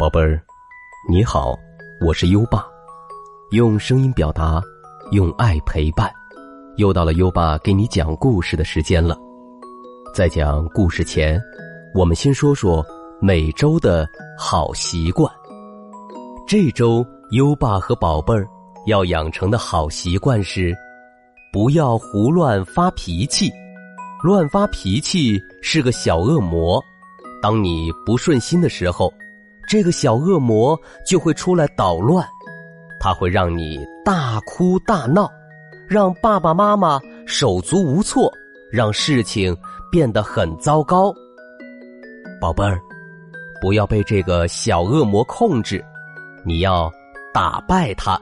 宝贝儿，你好，我是优爸，用声音表达，用爱陪伴，又到了优爸给你讲故事的时间了。在讲故事前，我们先说说每周的好习惯。这周优爸和宝贝儿要养成的好习惯是，不要胡乱发脾气。乱发脾气是个小恶魔，当你不顺心的时候。这个小恶魔就会出来捣乱，他会让你大哭大闹，让爸爸妈妈手足无措，让事情变得很糟糕。宝贝儿，不要被这个小恶魔控制，你要打败他。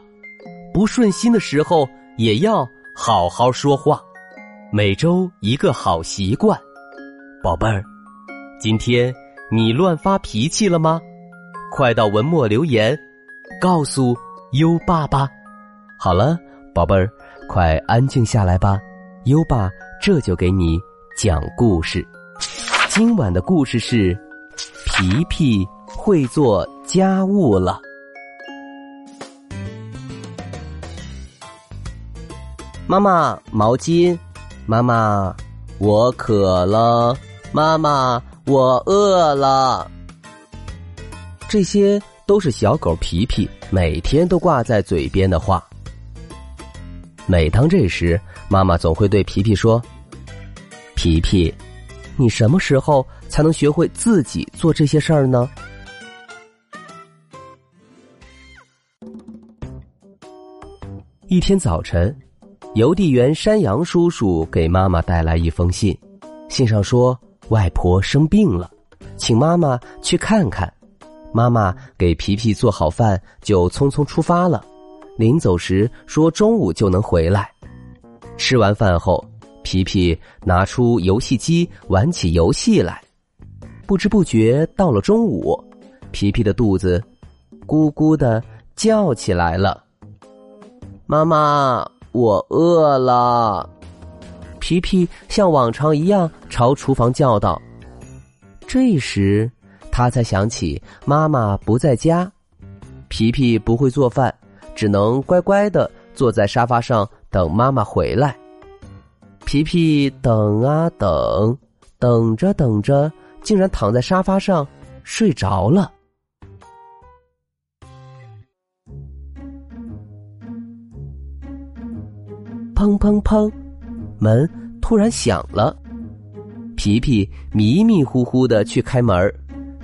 不顺心的时候也要好好说话。每周一个好习惯，宝贝儿，今天你乱发脾气了吗？快到文末留言，告诉优爸爸。好了，宝贝儿，快安静下来吧。优爸这就给你讲故事。今晚的故事是：皮皮会做家务了。妈妈，毛巾。妈妈，我渴了。妈妈，我饿了。这些都是小狗皮皮每天都挂在嘴边的话。每当这时，妈妈总会对皮皮说：“皮皮，你什么时候才能学会自己做这些事儿呢？”一天早晨，邮递员山羊叔叔给妈妈带来一封信，信上说外婆生病了，请妈妈去看看。妈妈给皮皮做好饭，就匆匆出发了。临走时说中午就能回来。吃完饭后，皮皮拿出游戏机玩起游戏来。不知不觉到了中午，皮皮的肚子咕咕的叫起来了。妈妈，我饿了。皮皮像往常一样朝厨房叫道。这时。他才想起妈妈不在家，皮皮不会做饭，只能乖乖的坐在沙发上等妈妈回来。皮皮等啊等，等着等着，竟然躺在沙发上睡着了。砰砰砰，门突然响了，皮皮迷迷糊糊的去开门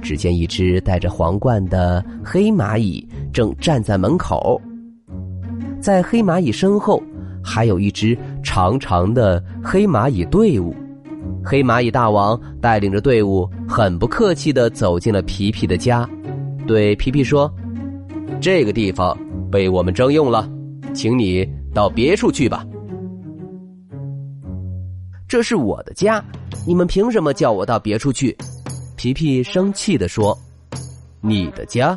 只见一只戴着皇冠的黑蚂蚁正站在门口，在黑蚂蚁身后还有一支长长的黑蚂蚁队伍。黑蚂蚁大王带领着队伍，很不客气的走进了皮皮的家，对皮皮说：“这个地方被我们征用了，请你到别处去吧。”这是我的家，你们凭什么叫我到别处去？皮皮生气地说：“你的家？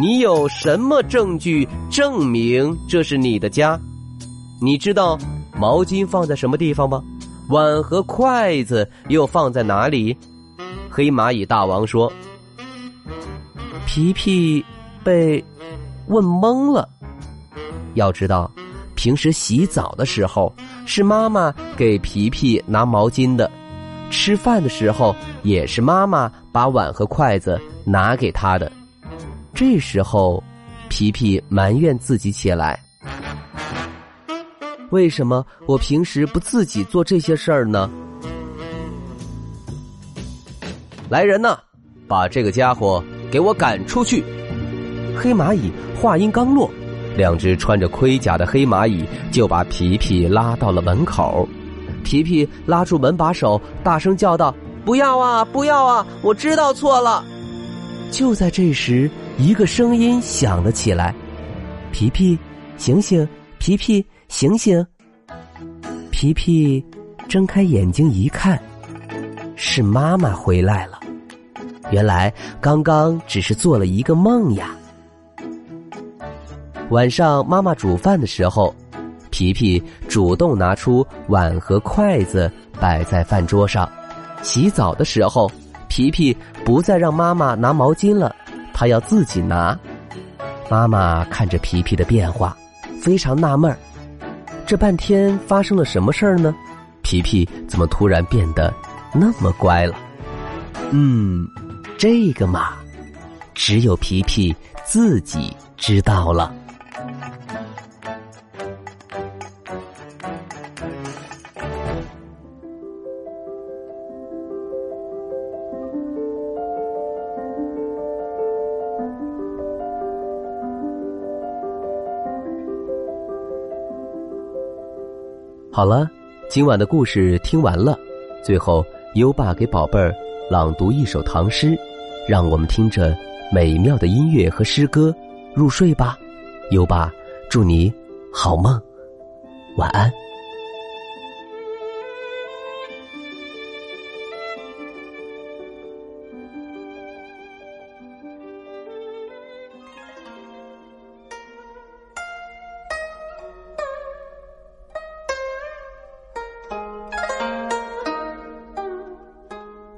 你有什么证据证明这是你的家？你知道毛巾放在什么地方吗？碗和筷子又放在哪里？”黑蚂蚁大王说：“皮皮被问懵了。要知道，平时洗澡的时候是妈妈给皮皮拿毛巾的。”吃饭的时候也是妈妈把碗和筷子拿给他的，这时候，皮皮埋怨自己起来：“为什么我平时不自己做这些事儿呢？”来人呐，把这个家伙给我赶出去！黑蚂蚁话音刚落，两只穿着盔甲的黑蚂蚁就把皮皮拉到了门口。皮皮拉住门把手，大声叫道：“不要啊，不要啊！我知道错了。”就在这时，一个声音响了起来：“皮皮，醒醒！皮皮，醒醒！”皮皮睁开眼睛一看，是妈妈回来了。原来刚刚只是做了一个梦呀。晚上妈妈煮饭的时候。皮皮主动拿出碗和筷子摆在饭桌上，洗澡的时候，皮皮不再让妈妈拿毛巾了，他要自己拿。妈妈看着皮皮的变化，非常纳闷儿：这半天发生了什么事儿呢？皮皮怎么突然变得那么乖了？嗯，这个嘛，只有皮皮自己知道了。好了，今晚的故事听完了。最后，优爸给宝贝儿朗读一首唐诗，让我们听着美妙的音乐和诗歌入睡吧。优爸，祝你好梦，晚安。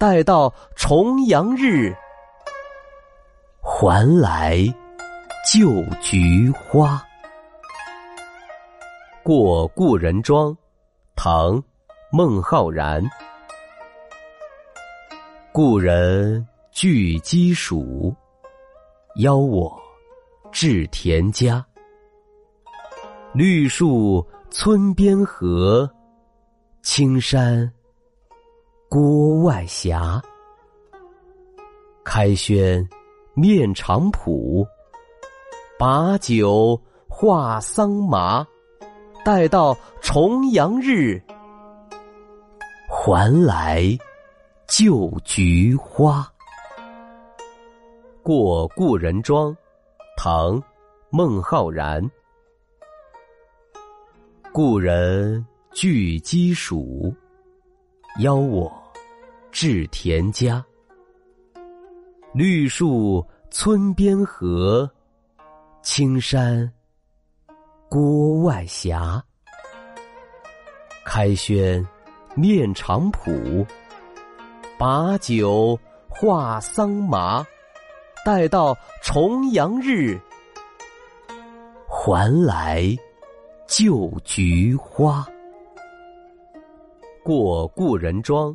待到重阳日，还来就菊花。过故人庄，唐·孟浩然。故人具鸡黍，邀我至田家。绿树村边合，青山。郭外霞，开轩面场圃，把酒话桑麻。待到重阳日，还来就菊花。过故人庄，唐·孟浩然。故人具鸡黍，邀我。至田家，绿树村边合，青山郭外斜。开轩面场圃，把酒话桑麻。待到重阳日，还来就菊花。过故人庄。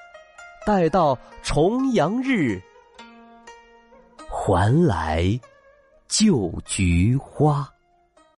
待到重阳日，还来就菊花。